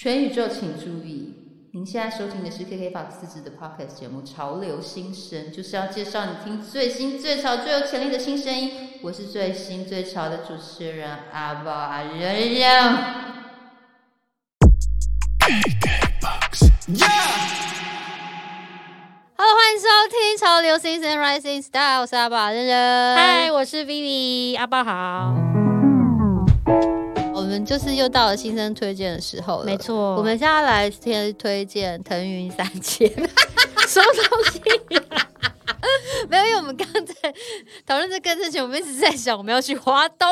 全宇宙请注意，您现在收听的是 KK Box 自制的 Podcast 节目《潮流新声》，就是要介绍你听最新、最潮、最有潜力的新声音。我是最新最潮的主持人阿宝阿仁仁。Hello，欢迎收听《潮流新声 Rising Star》，我是阿宝阿仁仁。嗨，我是 Vivi，阿宝好。我们就是又到了新生推荐的时候了，没错。我们现在来先推荐腾云三千，什么东西？没有，因为我们刚才讨论这个之前，我们一直在想我们要去华东，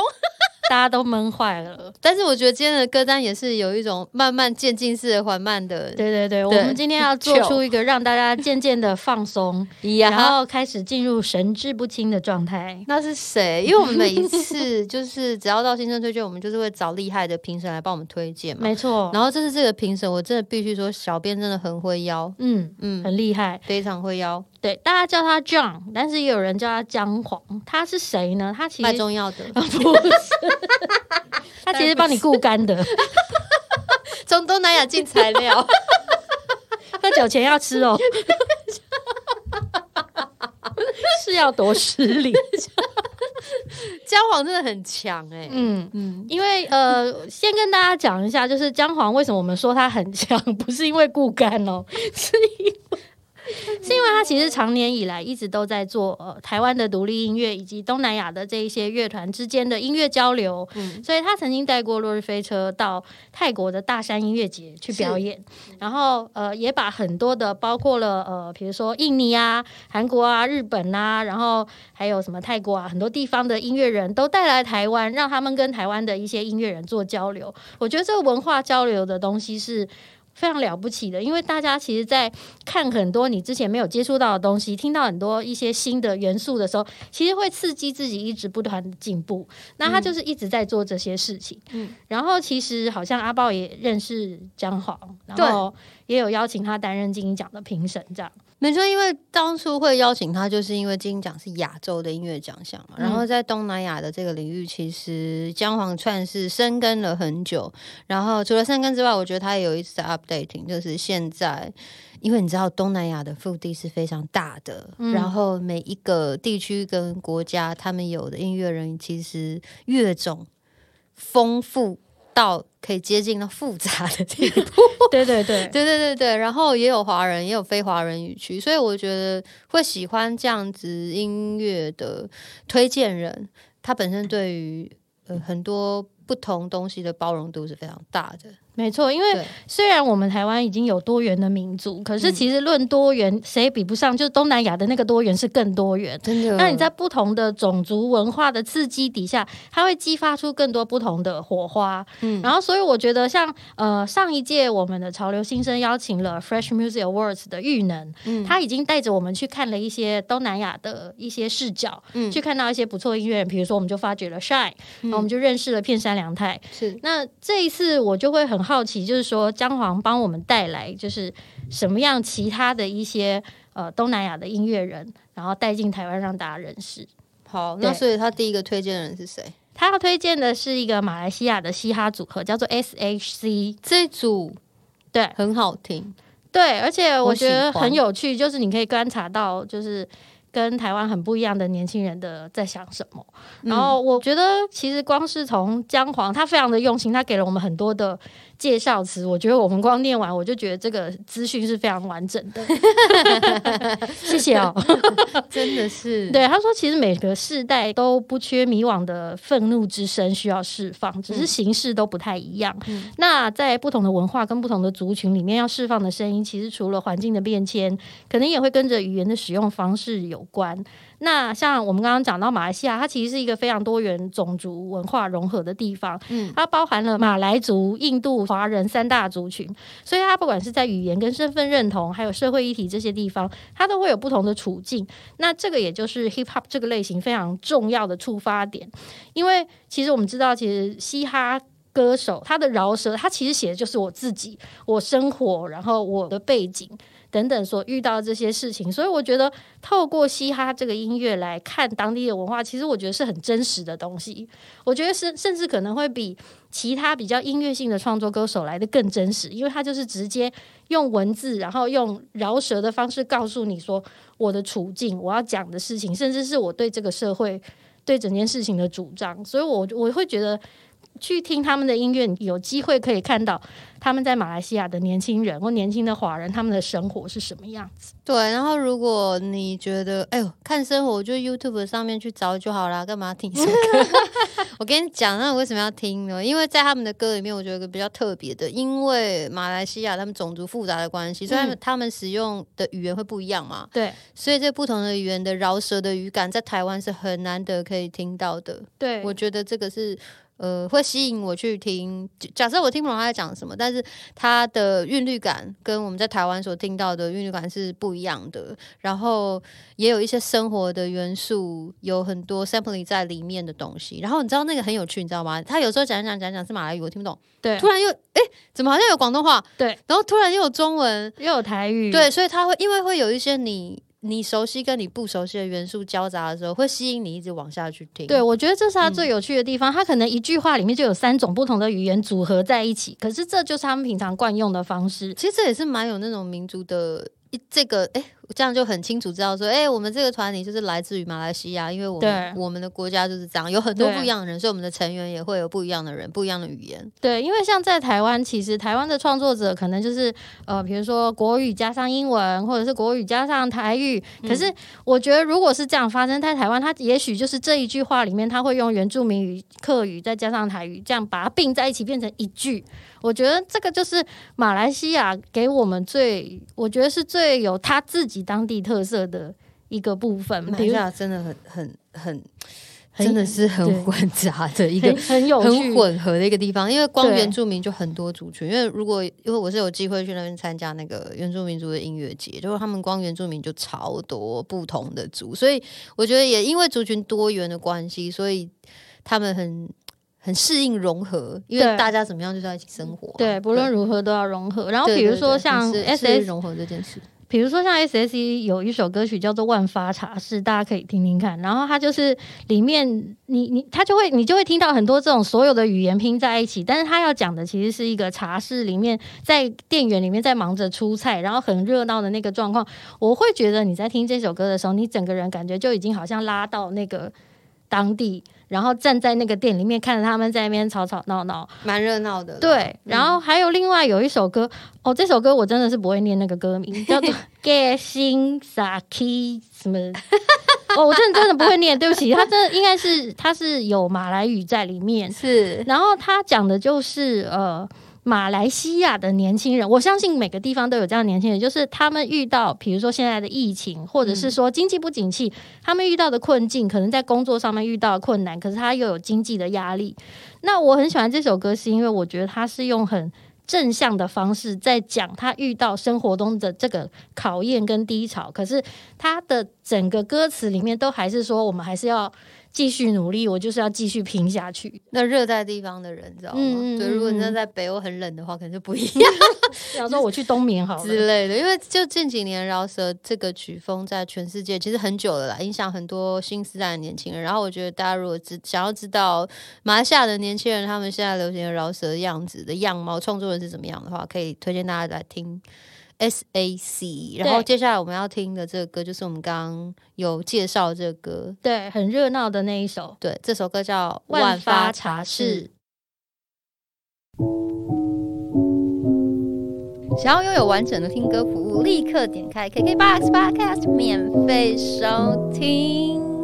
大家都闷坏了。但是我觉得今天的歌单也是有一种慢慢渐进式的缓慢的，对对对，我们今天要做出一个让大家渐渐的放松，然后开始进入神志不清的状态。那是谁？因为我们每一次 就是只要到新生推荐，我们就是会找厉害的评审来帮我们推荐嘛。没错，然后这次这个评审，我真的必须说，小编真的很会邀，嗯嗯，很厉害，非常会邀。对，大家叫他 John，但是也有人叫他姜黄。他是谁呢？他其实卖中药的，不是，他其实帮你固肝的，从东南亚进材料，喝酒前要吃哦，是要多失礼。姜黄真的很强哎、嗯嗯，因为呃，先跟大家讲一下，就是姜黄为什么我们说它很强，不是因为固肝哦，是因为。是因为他其实长年以来一直都在做呃台湾的独立音乐以及东南亚的这一些乐团之间的音乐交流，嗯所以他曾经带过落日飞车到泰国的大山音乐节去表演，然后呃也把很多的包括了呃比如说印尼啊、韩国啊、日本啊，然后还有什么泰国啊很多地方的音乐人都带来台湾，让他们跟台湾的一些音乐人做交流。我觉得这个文化交流的东西是。非常了不起的，因为大家其实，在看很多你之前没有接触到的东西，听到很多一些新的元素的时候，其实会刺激自己一直不断的进步。那他就是一直在做这些事情。嗯然后其实好像阿豹也认识姜黄，然后也有邀请他担任金鹰奖的评审，这样。没错，因为当初会邀请他，就是因为金鹰奖是亚洲的音乐奖项嘛，嗯然后在东南亚的这个领域，其实姜黄串是深耕了很久。然后除了深耕之外，我觉得他也有一直在 updating，就是现在。因为你知道东南亚的腹地是非常大的，嗯然后每一个地区跟国家，他们有的音乐人其实乐种丰富到可以接近到复杂的地步。对 对对，对对 对对，然后也有华人，也有非华人语区，所以我觉得会喜欢这样子音乐的推荐人，他本身对于呃很多不同东西的包容度是非常大的。没错，因为，虽然我们台湾已经有多元的民族，可是其实论多元，谁也比不上？就是东南亚的那个多元是更多元。真的。那你在不同的种族文化的刺激底下，它会激发出更多不同的火花。嗯然后，所以我觉得像呃上一届我们的潮流新生邀请了 Fresh Music Awards 的玉能，嗯他已经带着我们去看了一些东南亚的一些视角，嗯去看到一些不错的音乐人，比如说我们就发掘了 Shine，、然后我们就认识了片山良太。是那这一次我就会很好奇，就是说姜黄帮我们带来就是什么样其他的一些呃东南亚的音乐人，然后带进台湾让大家认识。好，那所以他第一个推荐人是谁？他要推荐的是一个马来西亚的嘻哈组合，叫做 S.H.C。这组对很好听，对，而且我觉得很有趣，就是你可以观察到，就是跟台湾很不一样的年轻人的在想什么。然后我觉得，其实光是从姜黄，他非常的用心，他给了我们很多的介绍词。我觉得我们光念完，我就觉得这个资讯是非常完整的。谢谢哦。真的是对，他说，其实每个世代都不缺迷惘的愤怒之声需要释放，只是形式都不太一样。嗯那在不同的文化跟不同的族群里面，要释放的声音，其实除了环境的变迁，可能也会跟着语言的使用方式有关。那像我们刚刚讲到马来西亚，它其实是一个非常多元种族文化融合的地方，嗯它包含了马来族、印度、华人三大族群，所以它不管是在语言跟身份认同，还有社会议题这些地方，它都会有不同的处境。那这个也就是 hip hop 这个类型非常重要的触发点，因为其实我们知道，其实嘻哈。歌手，他的饶舌，他其实写的就是我自己，我生活，然后我的背景。等等所遇到这些事情，所以我觉得透过嘻哈这个音乐来看当地的文化，其实我觉得是很真实的东西。我觉得是甚至可能会比其他比较音乐性的创作歌手来的更真实，因为他就是直接用文字，然后用饶舌的方式告诉你说我的处境，我要讲的事情，甚至是我对这个社会对整件事情的主张。所以，我我会觉得。去听他们的音乐，有机会可以看到他们在马来西亚的年轻人或年轻的华人他们的生活是什么样子。对，然后如果你觉得，哎呦，看生活就 YouTube 上面去找就好啦，干嘛听首歌？我跟你讲，那我为什么要听呢？因为在他们的歌里面，我觉得一个比较特别的，因为马来西亚他们种族复杂的关系，所以他们他们使用的语言会不一样嘛。对，所以这不同的语言的饶舌的语感，在台湾是很难得可以听到的。对，我觉得这个是。呃，会吸引我去听。假设我听不懂他在讲什么，但是他的韵律感跟我们在台湾所听到的韵律感是不一样的。然后也有一些生活的元素，有很多 sampling 在里面的东西。然后你知道那个很有趣，你知道吗？他有时候讲讲讲讲是马来语，我听不懂。对，突然又哎，怎么好像有广东话？对，然后突然又有中文，又有台语。对，所以他会因为会有一些你。你熟悉跟你不熟悉的元素交杂的时候，会吸引你一直往下去听。对，我觉得这是他最有趣的地方。他可能一句话里面就有三种不同的语言组合在一起，可是这就是他们平常惯用的方式。其实这也是蛮有那种民族的。这个哎，这样就很清楚知道说，哎，我们这个团体就是来自于马来西亚，因为我们我们的国家就是这样，有很多不一样的人，所以我们的成员也会有不一样的人，不一样的语言。对，因为像在台湾，其实台湾的创作者可能就是呃，比如说国语加上英文，或者是国语加上台语。可是我觉得，如果是这样发生在台湾，他也许就是这一句话里面，他会用原住民语、客语再加上台语，这样把它并在一起变成一句。我觉得这个就是马来西亚给我们最，我觉得是最有他自己当地特色的一个部分。马来西亚真的很很很，真的是很混杂的一个很有很混合的一个地方。因为光原住民就很多族群。因为如果因为我是有机会去那边参加那个原住民族的音乐节，就是他们光原住民就超多不同的族，所以我觉得也因为族群多元的关系，所以他们很。很适应融合，因为大家怎么样就是要一起生活。对，不论如何都要融合。然后比如说像 S S 融合这件事，比如说像 S S E 有一首歌曲叫做《万发茶室》，大家可以听听看。然后它就是里面你你他就会你就会听到很多这种所有的语言拼在一起，但是他要讲的其实是一个茶室里面在店员里面在忙着出菜，然后很热闹的那个状况。我会觉得你在听这首歌的时候，你整个人感觉就已经好像拉到那个当地。然后站在那个店里面看着他们在那边吵吵闹闹，蛮热闹的。对，然后还有另外有一首歌，哦，这首歌我真的是不会念那个歌名，叫做《Get 心 Saki》什么？哦，我真的真的不会念，对不起，他这应该是他是有马来语在里面，是。然后他讲的就是呃。马来西亚的年轻人，我相信每个地方都有这样年轻人，就是他们遇到，比如说现在的疫情，或者是说经济不景气，他们遇到的困境，可能在工作上面遇到困难，可是他又有经济的压力。那我很喜欢这首歌，是因为我觉得他是用很正向的方式在讲他遇到生活中的这个考验跟低潮，可是他的整个歌词里面都还是说，我们还是要。继续努力，我就是要继续拼下去。那热带地方的人，知道吗？对，如果你在北欧很冷的话，可能就不一样。比方说，我去冬眠好之类的。因为就近几年饶舌这个曲风在全世界其实很久了啦，影响很多新时代的年轻人。然后我觉得大家如果知想要知道马来西亚的年轻人他们现在流行的饶舌的样子的样貌，创作人是怎么样的话，可以推荐大家来听。S A C，然后接下来我们要听的这个歌就是我们刚刚有介绍这个歌，对，很热闹的那一首，对，这首歌叫《万发茶室》。想要拥有完整的听歌服务，立刻点开 KKBOX Podcast 免费收听。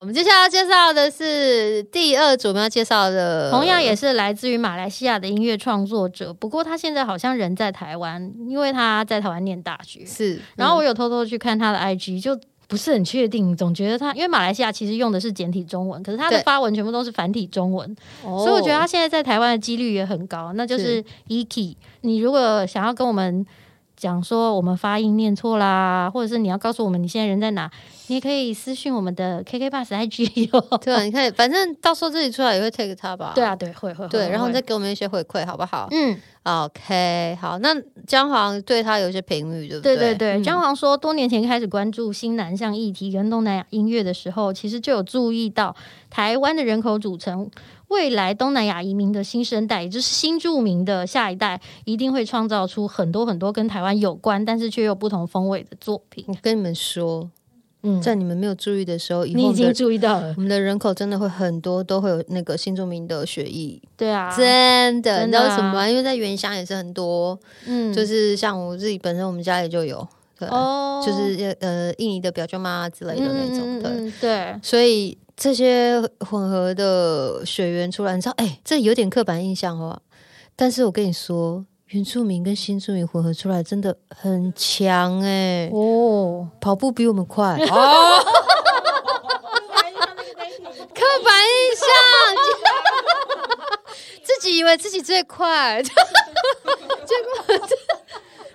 我们接下来要介绍的是第二组，我们要介绍的同样也是来自于马来西亚的音乐创作者，不过他现在好像人在台湾，因为他在台湾念大学。是，然后我有偷偷去看他的 IG，就不是很确定，总觉得他因为马来西亚其实用的是简体中文，可是他的发文全部都是繁体中文，所以我觉得他现在在台湾的几率也很高。那就是 Eki，你如果想要跟我们。讲说我们发音念错啦，或者是你要告诉我们你现在人在哪，你也可以私讯我们的 KK Bus IG 哦。对啊，你看，反正到时候自己出来也会 take 他吧。对啊，对，会会对，然后再给我们一些回馈，好不好？嗯，OK，好，那姜黄对他有一些评语，对不对对对对，嗯姜黄说，多年前开始关注新南向议题跟东南亚音乐的时候，其实就有注意到台湾的人口组成，未来东南亚移民的新生代，也就是新住民的下一代，一定会创造出很多很多跟台湾有关，但是却又不同风味的作品。我跟你们说，嗯，在你们没有注意的时候，以你已经注意到了。我，们的人口真的会很多，都会有那个新住民的血液，对啊，真的，你知道什么吗？因为在原乡也是很多，嗯。就是像我自己本身，我们家里就有，对，哦，就是呃印尼的表舅妈之类的那种，对。嗯嗯嗯对，所以这些混合的血缘出来，你知道，哎、这有点刻板印象哦。但是我跟你说，原住民跟新住民混合出来真的很强哎、哦，跑步比我们快。哦。刻板印象，自己以为自己最快，结 果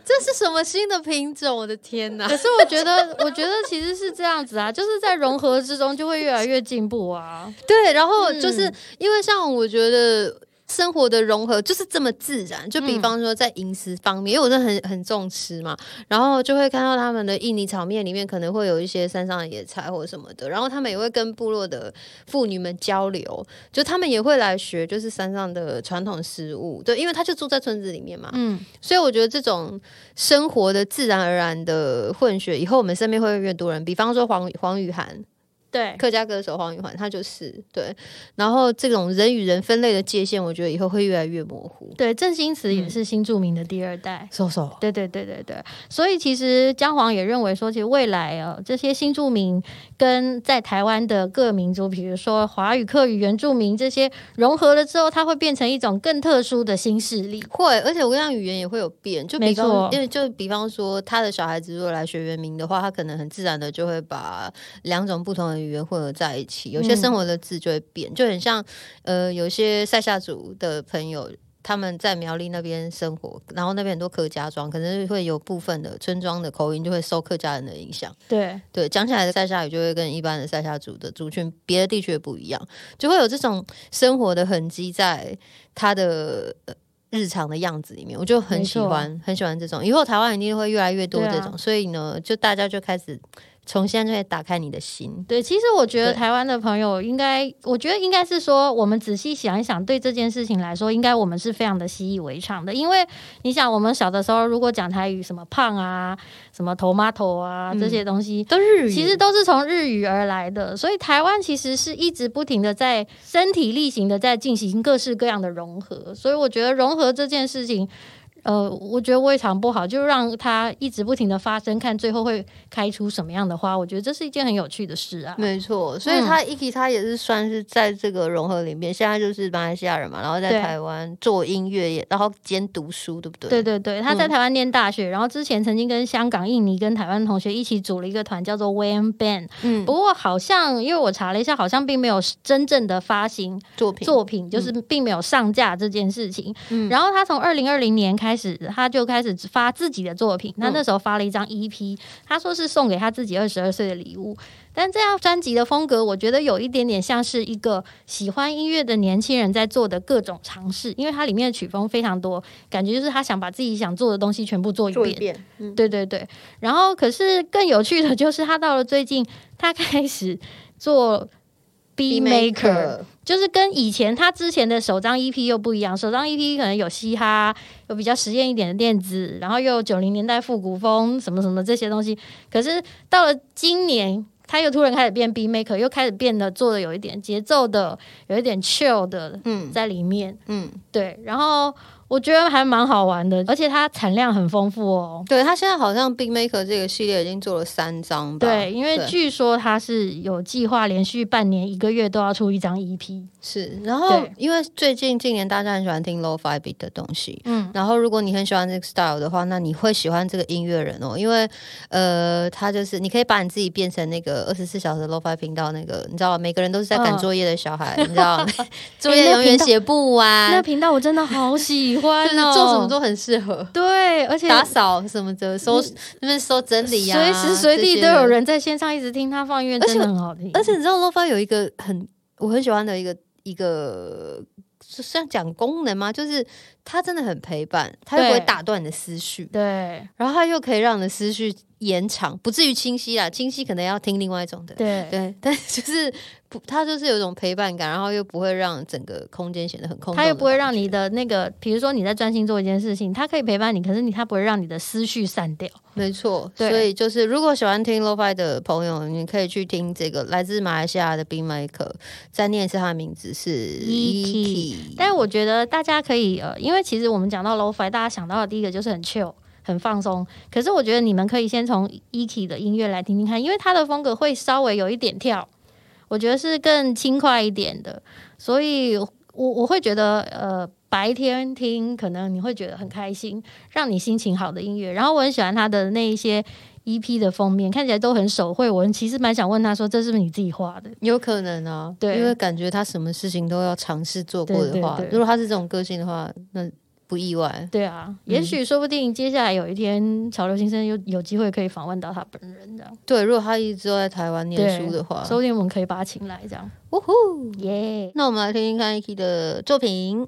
这这是什么新的品种？我的天哪！可是我觉得，我觉得其实是这样子啊，就是在融合之中就会越来越进步啊。对，然后就是、嗯因为像我觉得。生活的融合就是这么自然，就比嗯。方说在饮食方面，因为我真的很很重吃嘛，然后就会看到他们的印尼炒面里面可能会有一些山上的野菜或者什么的，然后他们也会跟部落的妇女们交流，就他们也会来学就是山上的传统食物，对，因为他就住在村子里面嘛，嗯，所以我觉得这种生活的自然而然的混血，以后我们身边会越多人，比方说黄黄雨涵，对，客家歌手黄宇环，他就是对。然后这种人与人分类的界限，我觉得以后会越来越模糊。对，郑兴慈也是新著名的第二代。瘦瘦，对对对对对，所以其实姜黄也认为说，其实未来哦这些新著名跟在台湾的各民族，比如说华语、客语、原住民这些融合了之后，它会变成一种更特殊的新势力。会，而且我跟你讲，语言也会有变。就比没错方，因为就比方说，他的小孩子如果来学原名的话，他可能很自然的就会把两种不同的语言混合在一起，有些嗯生活的字就会变，就很像呃，有些塞夏族的朋友。他们在苗栗那边生活，然后那边很多客家庄，可能会有部分的村庄的口音就会受客家人的影响。对，对，讲起来的塞夏语就会跟一般的塞夏族的族群别的地区也不一样，就会有这种生活的痕迹在他的。呃日常的样子里面，我就很喜欢，很喜欢这种。以后台湾一定会越来越多这种，所以呢，就大家就开始从现在就会打开你的心。对，其实我觉得台湾的朋友应该，我觉得应该是说，我们仔细想一想，对这件事情来说，应该我们是非常的习以为常的。因为你想，我们小的时候如果讲台语，什么胖啊，什么 tomato 啊、嗯这些东西，都日语，其实都是从日语而来的，所以台湾其实是一直不停的在身体力行的在进行各式各样的融合，所以我觉得融合这件事情。呃，我觉得未尝不好，就让它一直不停的发生，看最后会开出什么样的花。我觉得这是一件很有趣的事啊。没错，所以嗯他 Iki 他也是算是在这个融合里面，现在就是马来西亚人嘛，然后在台湾做音乐也，然后兼读书，对不对？对对对，他在嗯台湾念大学，然后之前曾经跟香港、印尼跟台湾同学一起组了一个团，叫做 Wayne Band。嗯不，过好像因为我查了一下，好像并没有真正的发行作品作品，就是并没有上架这件事情。嗯然后他从二零二零年开始，他就开始发自己的作品。他嗯那时候发了一张 EP，他说是送给他自己二十二岁的礼物。但这样专辑的风格，我觉得有一点点像是一个喜欢音乐的年轻人在做的各种尝试，因为它里面的曲风非常多，感觉就是他想把自己想做的东西全部做一遍。一遍，嗯，对对对，然后可是更有趣的就是，他到了最近，他开始做 B maker，就是跟以前他之前的首张 EP 又不一样。首张 EP 可能有嘻哈，有比较实验一点的电子，然后又有九零年代复古风什么什么这些东西。可是到了今年，他又突然开始变 B maker，又开始变得做的有一点节奏的，有一点 chill 的嗯在里面。嗯，对，然后我觉得还蛮好玩的，而且它产量很丰富哦。对它现在好像 Big Maker 这个系列已经做了三张吧？对，因为据说它是有计划连续半年一个月都要出一张 E EP。是，然后因为最近近年大家很喜欢听 low five beat 的东西，嗯，然后如果你很喜欢这个 style 的话，那你会喜欢这个音乐人哦，因为呃，他就是你可以把你自己变成那个二十四小时 low five 频道那个，你知道？每个人都是在赶嗯作业的小孩，你知道 作业永远写不完。那频道我真的好喜喜欢就是哦，做什么都很适合。对，而且打扫什么的，收那边收整理呀、随时随地都有。人在线上一直听他放音乐，而且真的很好听。而且你知道 LoFi 有一个很我很喜欢的一个一个，是像讲功能吗？就是它真的很陪伴，它又不会打断你的思绪，对然后它又可以让你的思绪延长，不至于清晰啦。清晰可能要听另外一种的，对对，但就是不，它就是有一种陪伴感，然后又不会让整个空间显得很空洞的感觉，他又不会让你的那个，比如说你在专心做一件事情，它可以陪伴你，可是你它不会让你的思绪散掉。没错，对所以就是如果喜欢听 LoFi 的朋友，你可以去听这个来自马来西亚的 Beat Maker，再念一次他的名字是 E-Key 但是我觉得大家可以呃，因为其实我们讲到 lofi，大家想到的第一个就是很 chill。很放松，可是我觉得你们可以先从 EKI 的音乐来听听看，因为它的风格会稍微有一点跳，我觉得是更轻快一点的，所以我我会觉得呃白天听可能你会觉得很开心，让你心情好的音乐。然后我很喜欢他的那一些 EP 的封面，看起来都很手绘。我其实蛮想问他说，这是不是你自己画的？有可能啊，对因为感觉他什么事情都要尝试做过的话，如果他是这种个性的话，那不意外。对啊，也许说不定接下来有一天潮流新生有有机会可以访问到他本人，这样，对，如果他一直都在台湾念书的话，说不定我们可以把他请来，这样，呜呼！耶、那我们来听听看 E-Key 的作品。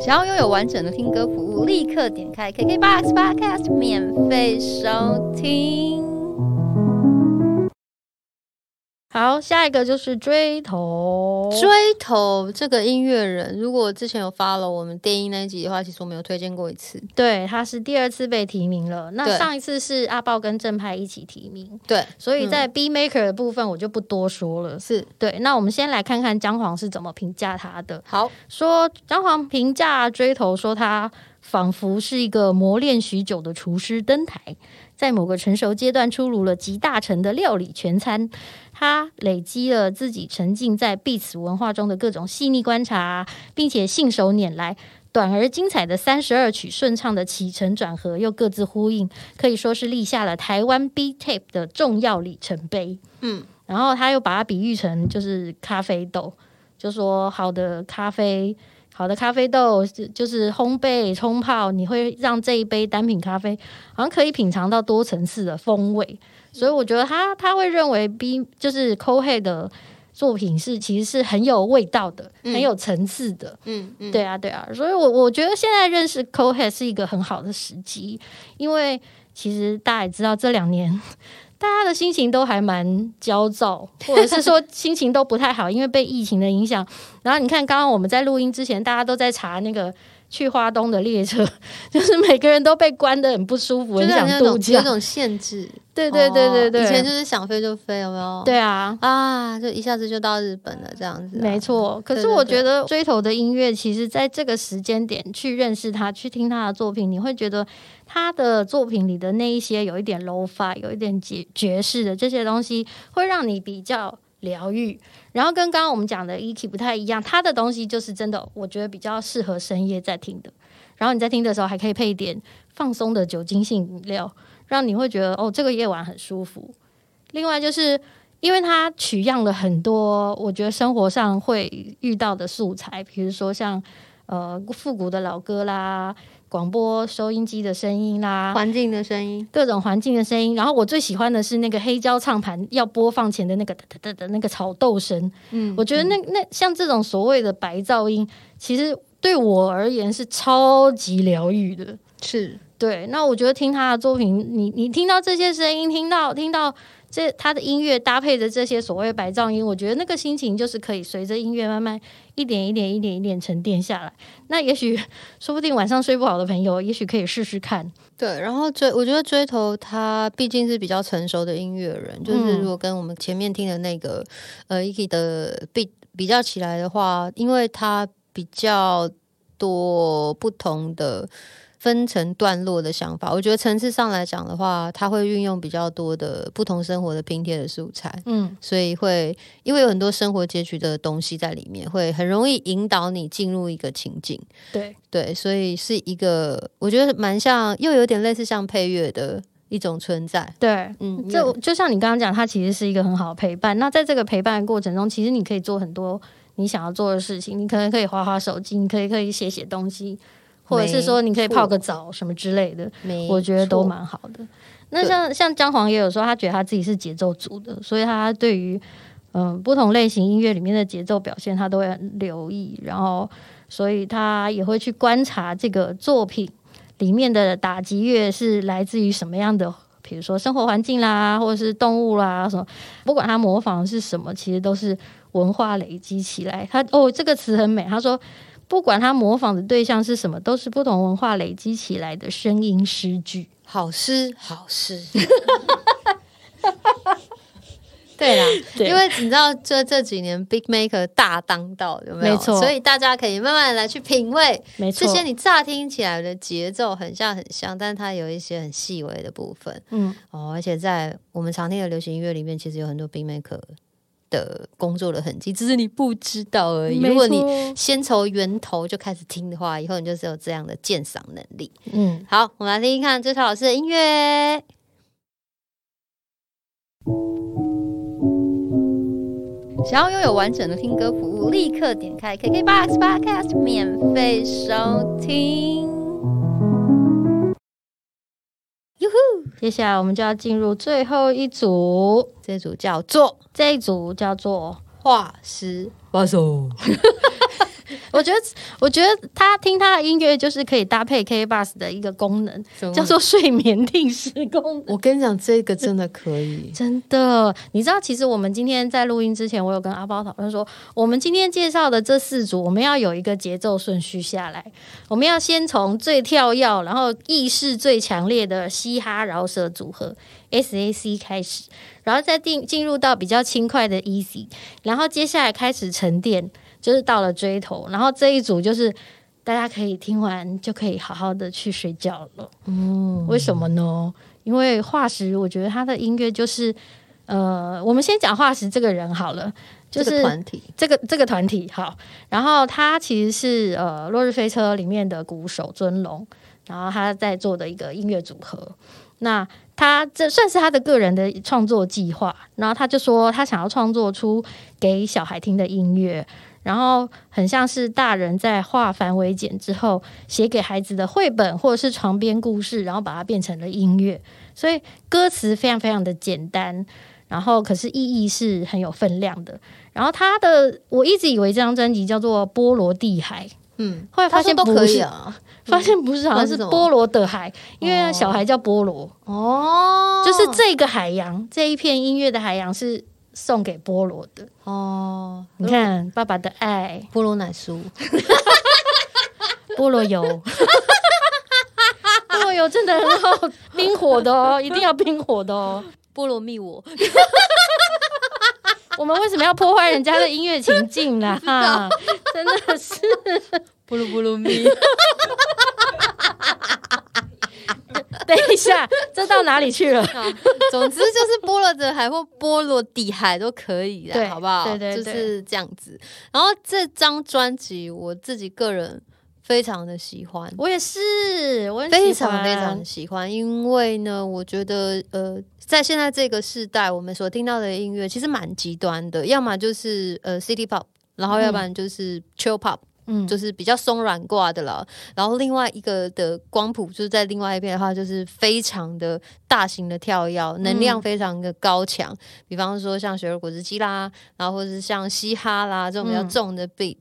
想要拥有完整的听歌服务，立刻点开 KKBOX Podcast 免费收听。好，下一个就是追头，追头这个音乐人，如果之前有 follow 我们电音那一集的话，其实我们有推荐过一次。对，他是第二次被提名了。那上一次是阿豹跟正派一起提名，对，所以在 B Maker 的部分我就不多说了。是对，那我们先来看看姜黄是怎么评价他的。好，说姜黄评价追头说他仿佛是一个磨练许久的厨师登台，在某个成熟阶段出炉了集大成的料理全餐。他累积了自己沉浸在彼此文化中的各种细腻观察，并且信手拈来。短而精彩的三十二曲，顺畅的起承转合又各自呼应，可以说是立下了台湾 B Tape 的重要里程碑。嗯，然后他又把它比喻成就是咖啡豆，就说好的咖啡，好的咖啡豆就是烘焙冲泡，你会让这一杯单品咖啡好像可以品尝到多层次的风味。所以我觉得他他会认为 B 就是 c o h e 的作品是其实是很有味道的，嗯很有层次的。嗯嗯，对啊，对啊，所以我我觉得现在认识 c o h e 是一个很好的时机，因为其实大家也知道这两年。大家的心情都还蛮焦躁，或者是说心情都不太好，因为被疫情的影响。然后你看，刚刚我们在录音之前，大家都在查那个去花东的列车，就是每个人都被关的很不舒服，就是很想度假有一。种限制。对对对对对，哦以前就是想飞就飞，有没有？对啊，啊，就一下子就到日本了，这样子啊、没错，可是我觉得追头的音乐，其实在这个时间点去认识他，去听他的作品，你会觉得他的作品里的那一些有一点 low fi，有一点爵爵士的这些东西，会让你比较疗愈。然后跟刚刚我们讲的 E-Key 不太一样，他的东西就是真的，我觉得比较适合深夜在听的。然后你在听的时候，还可以配一点放松的酒精性饮料，让你会觉得哦，这个夜晚很舒服。另外就是因为它取样了很多，我觉得生活上会遇到的素材，比如说像呃复古的老歌啦、广播收音机的声音啦。环境的声音，各种环境的声音，然后我最喜欢的是那个黑胶唱盘要播放前的那个哒哒哒的那个炒豆声，嗯我觉得那那像这种所谓的白噪音，其实对我而言是超级疗愈的。是对，那我觉得听他的作品，你你听到这些声音，听到听到这他的音乐搭配着这些所谓白噪音，我觉得那个心情就是可以随着音乐慢慢一点一点一点一点沉淀下来。那也许说不定晚上睡不好的朋友，也许可以试试看。对。然后追，我觉得追头他毕竟是比较成熟的音乐人，就是嗯如果跟我们前面听的那个呃 E.K 的比比较起来的话，因为他比较多不同的。分成段落的想法，我觉得层次上来讲的话，它会运用比较多的不同生活的拼贴的素材，嗯，所以会因为有很多生活截取的东西在里面，会很容易引导你进入一个情境。对，对，所以是一个我觉得蛮像，又有点类似像配乐的一种存在。对。嗯，就就像你刚刚讲，它其实是一个很好的陪伴。那在这个陪伴的过程中，其实你可以做很多你想要做的事情，你可能可以划划手机，你可以可以写写东西，或者是说你可以泡个澡什么之类的，我觉得都蛮好的。那像像姜黄也有说，他觉得他自己是节奏组的，所以他对于嗯不同类型音乐里面的节奏表现，他都会很留意，然后所以他也会去观察这个作品里面的打击乐是来自于什么样的。比如说生活环境啦，或者是动物啦，什么，不管他模仿的是什么，其实都是文化累积起来。他哦，这个词很美。他说，不管他模仿的对象是什么，都是不同文化累积起来的声音诗句。好诗好诗。对啦，对因为你知道这这几年 Big Maker 大当道，有没有？没错所以大家可以慢慢来去品味没错，这些。你乍听起来的节奏很像很像，但是它有一些很细微的部分嗯，哦。而且在我们常听的流行音乐里面，其实有很多 Big Maker 的工作的痕迹，只是你不知道而已。如果你先从源头就开始听的话，以后你就是有这样的鉴赏能力。嗯，好，我们来听听看追潮老师的音乐。想要拥有完整的听歌服务，立刻点开 KKBOX Podcast 免费收听。接下来我们就要进入最后一组，这组叫做这一组叫做。化石把手，我觉得，我觉得他听他的音乐就是可以搭配 K Bus 的一个功能，叫做睡眠定时功能。我跟你讲，这个真的可以。真的，你知道，其实我们今天在录音之前，我有跟阿包讨论说，我们今天介绍的这四组，我们要有一个节奏顺序下来，我们要先从最跳跃，然后意识最强烈的嘻哈饶舌组合 SAC 开始，然后再进进入到比较轻快的 Easy，然后接下来开始沉淀，就是到了追头，然后这一组就是。大家可以听完就可以好好的去睡觉了。嗯，为什么呢？因为化石，我觉得他的音乐就是，呃，我们先讲化石这个人好了，就是团体这个这个团体好，然后他其实是呃《落日飞车》里面的鼓手尊龙，然后他在做的一个音乐组合。那他这算是他的个人的创作计划，然后他就说他想要创作出给小孩听的音乐，然后很像是大人在化繁为简之后写给孩子的绘本或者是床边故事，然后把它变成了音乐，所以歌词非常非常的简单，然后可是意义是很有分量的。然后他的我一直以为这张专辑叫做《波罗的海》，嗯，后来发现都可不是以啊。发现不是，好像是波罗的海，因为哦小孩叫波罗，哦就是这个海洋这一片音乐的海洋是送给菠萝的。哦，你看爸爸的爱，菠萝奶酥，菠萝油，菠萝油真的很好，冰火的哦，一定要冰火的哦。菠萝蜜我，我们为什么要破坏人家的音乐情境呢？哈，真的是。菠萝菠萝蜜，等一下，这到哪里去了？总之就是波罗的海或波罗的海都可以对的，好不好？对对对就是这样子。然后这张专辑我自己个人非常的喜欢，我也是，我很非常非常喜欢，因为呢，我觉得呃，在现在这个时代，我们所听到的音乐其实蛮极端的，要么就是呃 City Pop，然后要不然就是 Chill Pop，、嗯，就是比较松软挂的了。然后另外一个的光谱就是在另外一边的话，就是非常的大型的跳跃，能量非常的高强。比方说像雪儿果汁机啦，然后或者是像嘻哈啦这种比较嗯重的 beat，、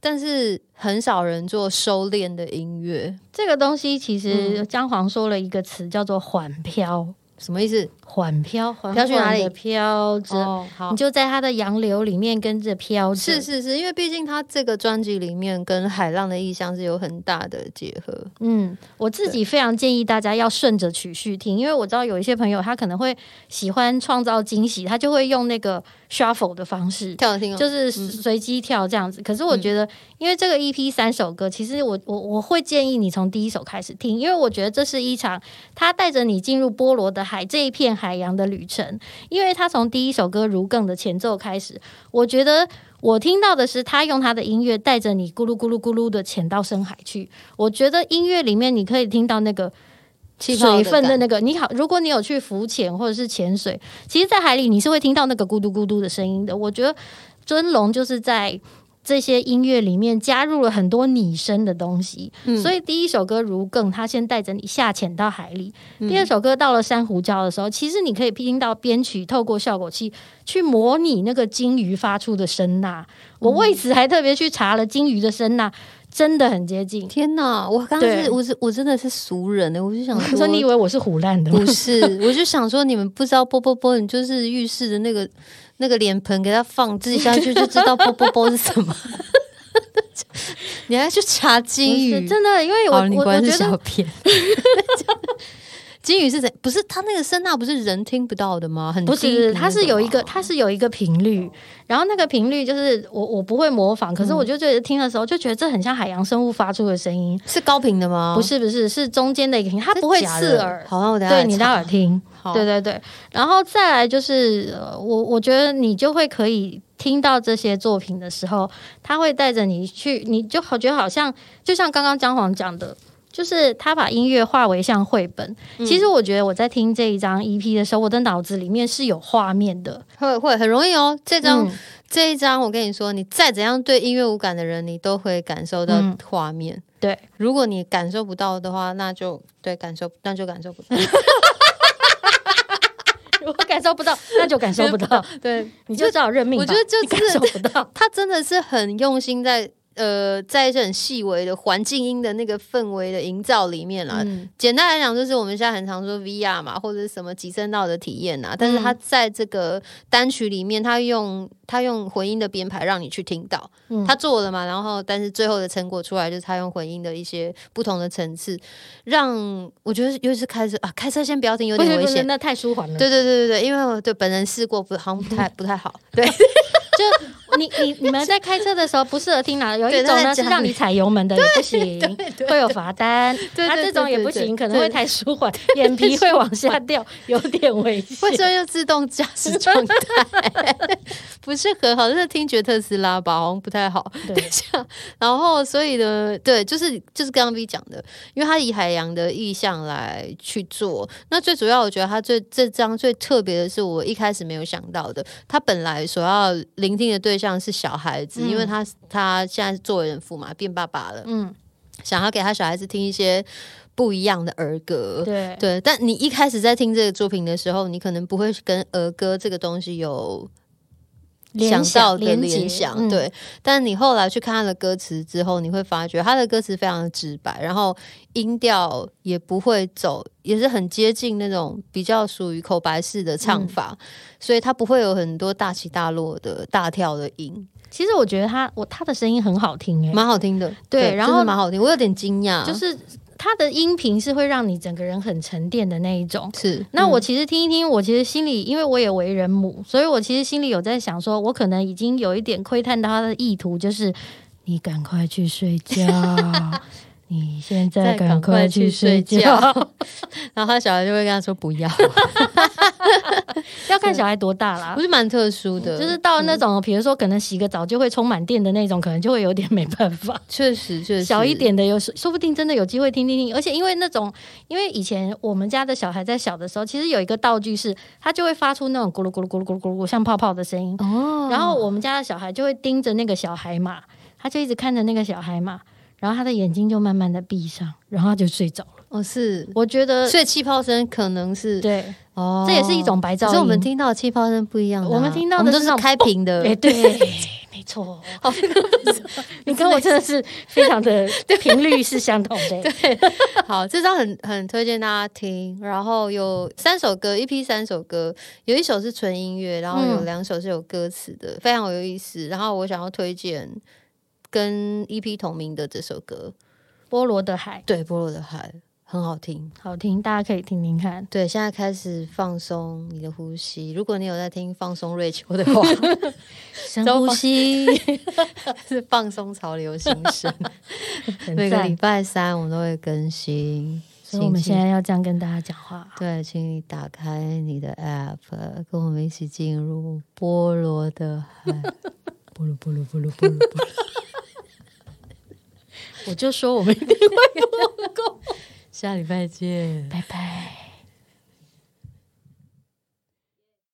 但是很少人做收敛的音乐。这个东西其实嗯姜黄说了一个词叫做缓飘，什么意思？缓飘，缓飘去哪里飘着，你，就在它的洋流里面跟着飘着。是是是，因为毕竟他这个专辑里面跟海浪的意象是有很大的结合。嗯，我自己非常建议大家要顺着曲序听，因为我知道有一些朋友他可能会喜欢创造惊喜，他就会用那个 shuffle 的方式。跳着听哦，就是随机跳这样子，可是我觉得，因为这个 EP 三首歌，其实我我我会建议你从第一首开始听，因为我觉得这是一场他带着你进入波罗的海这一片海洋的旅程。因为他从第一首歌《如更》的前奏开始，我觉得我听到的是他用他的音乐带着你咕噜咕噜咕噜的潜到深海去。我觉得音乐里面你可以听到那个水分的那个，你好，如果你有去浮潜或者是潜水，其实，在海里你是会听到那个咕嘟咕嘟的声音的。我觉得尊龙就是在这些音乐里面加入了很多拟声的东西，嗯。所以第一首歌《如更》，它先带着你下潜到海里；嗯。第二首歌到了珊瑚礁的时候，其实你可以听到编曲透过效果器去模拟那个鲸鱼发出的声呐。我为此还特别去查了鲸鱼的声呐，真的很接近。天哪！我刚刚对是我是我真的是俗人呢，我就想我说你以为我是胡乱的吗不？是，我就想说你们不知道啵啵啵，你就是浴室的那个那个脸盆给它放置下去就知道啵啵啵是什么。你还去查金鱼？真的，因为我好，你我我觉得。金鱼是怎？不是它那个声呐不是人听不到的吗？很不是，它是有一个，啊它是有一个频率，然后那个频率就是我我不会模仿，可是我就觉得听的时候就觉得这很像海洋生物发出的声音，是高频的吗？不是不是是中间的一个频，它不会刺耳。好，那我等下对你待会儿查听，好对对对，然后再来就是，呃我我觉得你就会可以听到这些作品的时候，他会带着你去，你就好觉得好像就像刚刚姜黄讲的，就是他把音乐化为像绘本。嗯其实我觉得我在听这一张 EP 的时候，我的脑子里面是有画面的。会会很容易哦。这张、嗯这一张，我跟你说，你再怎样对音乐无感的人，你都会感受到嗯画面。对，如果你感受不到的话，那就对感受，那就感受不到。如果感受不到，那就感受不到，对，你就只好认命吧。我觉得就是感是受不到。他真的是很用心在呃，在一些很细微的环境音的那个氛围的营造里面啦。嗯简单来讲，就是我们现在很常说 VR 嘛，或者是什么几声道的体验啊。但是他在这个单曲里面，他用他用混音的编排让你去听到，嗯他做了嘛。然后，但是最后的成果出来，就是他用混音的一些不同的层次，让我觉得，尤其是开车啊，开车先不要听，有点危险。那太舒缓了。对对对对对，因为我对本人试过，不好像不太不太好。对，就你你你们在开车的时候不适合听哪？有一种呢是让你踩油门的也不行，会有罚单。对对那这种也不行，可能会太舒缓，眼皮会往下掉，有点危险。为什么又自动驾驶状态？不是很好，就是听觉特斯拉吧，好像不太好。对，然后，所以呢，对，就是就是刚刚 V 讲的，因为他以海洋的意向来去做。那最主要，我觉得他最这张最特别的是，我一开始没有想到的，他本来所要聆听的对象是小孩子，嗯。因为他他现在是作为人父嘛，变爸爸了，嗯，想要给他小孩子听一些不一样的儿歌。对，对，但你一开始在听这个作品的时候，你可能不会跟儿歌这个东西有想到的联想，嗯对。但你后来去看他的歌词之后，你会发觉他的歌词非常的直白，然后音调也不会走，也是很接近那种比较属于口白式的唱嗯法，所以他不会有很多大起大落的大跳的音，其实我觉得他我他的声音很好听哎、蛮好听的。真对然后蛮好听，我有点惊讶，就是他的音频是会让你整个人很沉淀的那一种。是那我嗯其实听一听，我其实心里，因为我也为人母，所以我其实心里有在想说，我可能已经有一点窥探到他的意图，就是你赶快去睡觉，你现在赶快去睡觉。然后他小孩就会跟他说不要，要看小孩多大啦。不，是蛮特殊的，就是到那嗯。种，比如说可能洗个澡就会充满电的那种，可能就会有点没办法。确实确实。小一点的有时说不定真的有机会听听听，而且因为那种，因为以前我们家的小孩在小的时候，其实有一个道具是，他就会发出那种咕噜咕噜咕噜咕噜咕噜像泡泡的声音，哦。然后我们家的小孩就会盯着那个小孩嘛，他就一直看着那个小海马，然后他的眼睛就慢慢的闭上，然后他就睡着了。哦是，我觉得所以气泡声可能是对，哦，这也是一种白噪音。所以我们听到的气泡声不一样啊、我们听到的都是是那种开屏的，哎、对，没错。你跟我真的是非常的 频率是相同的。对好，这张很很推荐大家听。然后有三首歌一批三首歌，有一首是纯音乐，然后有嗯两首是有歌词的，非常有意思。然后我想要推荐跟 EP 同名的这首歌，菠萝的海对，《菠萝的海》很好听。好听，大家可以听听看。对，现在开始放松你的呼吸。如果你有在听放松瑞秋的话，深呼吸，是放松潮流新生。很每个礼。拜三我们都会更新。所以我们请现在要这样跟大家讲话。对，请你打开你的 App，跟我们一起进入菠萝的海。菠萝菠萝菠萝菠萝菠萝。我就说我们一定会 下礼拜见。拜拜。